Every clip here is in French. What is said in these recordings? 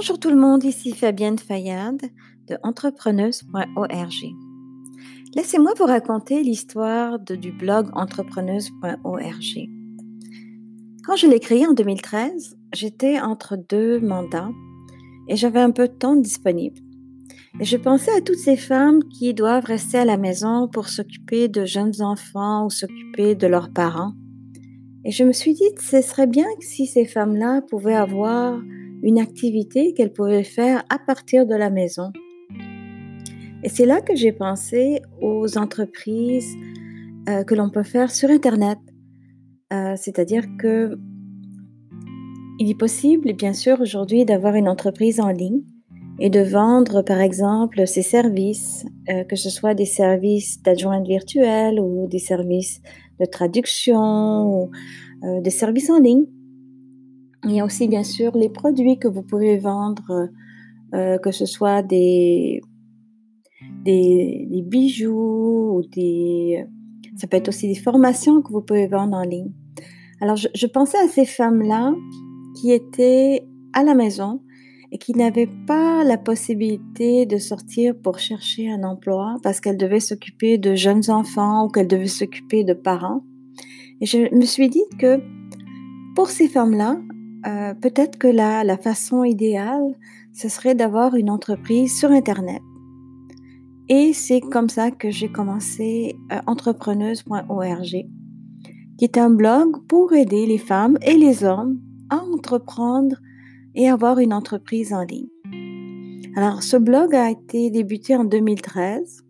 Bonjour tout le monde, ici Fabienne Fayade de entrepreneuse.org. Laissez-moi vous raconter l'histoire du blog entrepreneuse.org. Quand je l'ai créé en 2013, j'étais entre deux mandats et j'avais un peu de temps disponible. Et je pensais à toutes ces femmes qui doivent rester à la maison pour s'occuper de jeunes enfants ou s'occuper de leurs parents. Et je me suis dit, ce serait bien si ces femmes-là pouvaient avoir une activité qu'elles pouvaient faire à partir de la maison. Et c'est là que j'ai pensé aux entreprises euh, que l'on peut faire sur Internet. Euh, c'est-à-dire que il est possible, bien sûr, aujourd'hui d'avoir une entreprise en ligne et de vendre, par exemple, ses services, euh, que ce soit des services d'adjointe virtuelle ou des services de traduction ou des services en ligne. Il y a aussi bien sûr les produits que vous pouvez vendre, euh, que ce soit des, des, bijoux ou des... Ça peut être aussi des formations que vous pouvez vendre en ligne. Alors je, je pensais à ces femmes-là qui étaient à la maison et qui n'avaient pas la possibilité de sortir pour chercher un emploi parce qu'elles devaient s'occuper de jeunes enfants ou qu'elles devaient s'occuper de parents. Et je me suis dit que pour ces femmes-là, euh, peut-être que la, la façon idéale, ce serait d'avoir une entreprise sur Internet. Et c'est comme ça que j'ai commencé euh, entrepreneuse.org, qui est un blog pour aider les femmes et les hommes à entreprendre et avoir une entreprise en ligne. Alors, ce blog a été débuté en 2013.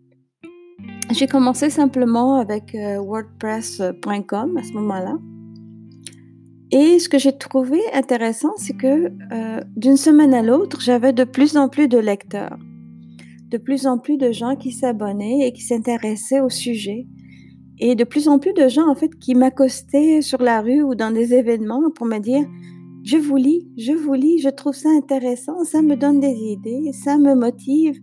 J'ai commencé simplement avec euh, WordPress.com à ce moment-là. Et ce que j'ai trouvé intéressant, c'est que euh, d'une semaine à l'autre, j'avais de plus en plus de lecteurs, de plus en plus de gens qui s'abonnaient et qui s'intéressaient au sujet, et de plus en plus de gens en fait qui m'accostaient sur la rue ou dans des événements pour me dire je vous lis, je vous lis, je trouve ça intéressant, ça me donne des idées, ça me motive.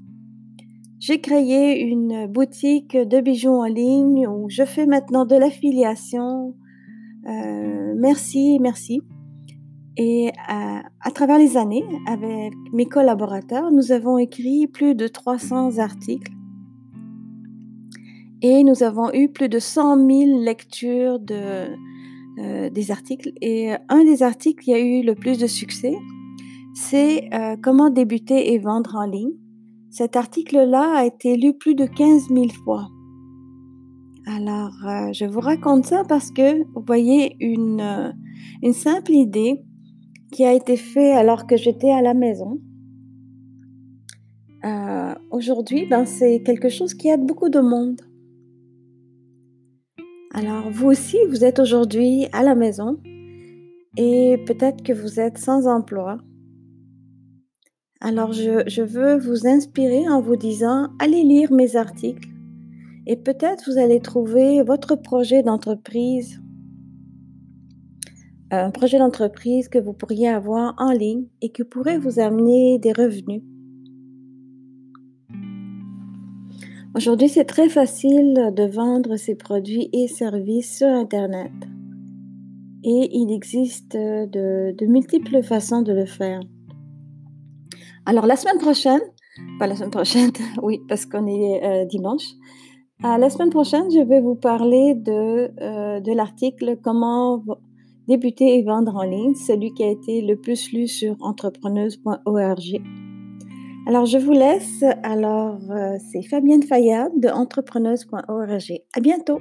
J'ai créé une boutique de bijoux en ligne où je fais maintenant de l'affiliation. Euh, merci, merci. Et à, à, travers les années, avec mes collaborateurs, nous avons écrit plus de 300 articles et nous avons eu plus de 100 000 lectures euh, des articles. Et un des articles qui a eu le plus de succès, c'est euh, Comment débuter et vendre en ligne. Cet article-là a été lu plus de 15 000 fois. Alors, euh, je vous raconte ça parce que, vous voyez, une, euh, une simple idée qui a été faite alors que j'étais à la maison. Euh, Aujourd'hui, ben, c'est quelque chose qui aide beaucoup de monde. Alors, vous aussi, vous êtes aujourd'hui à la maison et peut-être que vous êtes sans emploi. Alors, je veux vous inspirer en vous disant, allez lire mes articles et peut-être vous allez trouver votre projet d'entreprise, un projet d'entreprise que vous pourriez avoir en ligne et qui pourrait vous amener des revenus. Aujourd'hui, c'est très facile de vendre ses produits et services sur Internet. Et il existe de, de multiples façons de le faire. Alors, la semaine prochaine, pas la semaine prochaine, oui, parce qu'on est euh, dimanche, la semaine prochaine, je vais vous parler de, euh, l'article Comment débuter et vendre en ligne, celui qui a été le plus lu sur entrepreneuse.org. Alors, je vous laisse. Alors, euh, c'est Fabienne Fayad de entrepreneuse.org. À bientôt!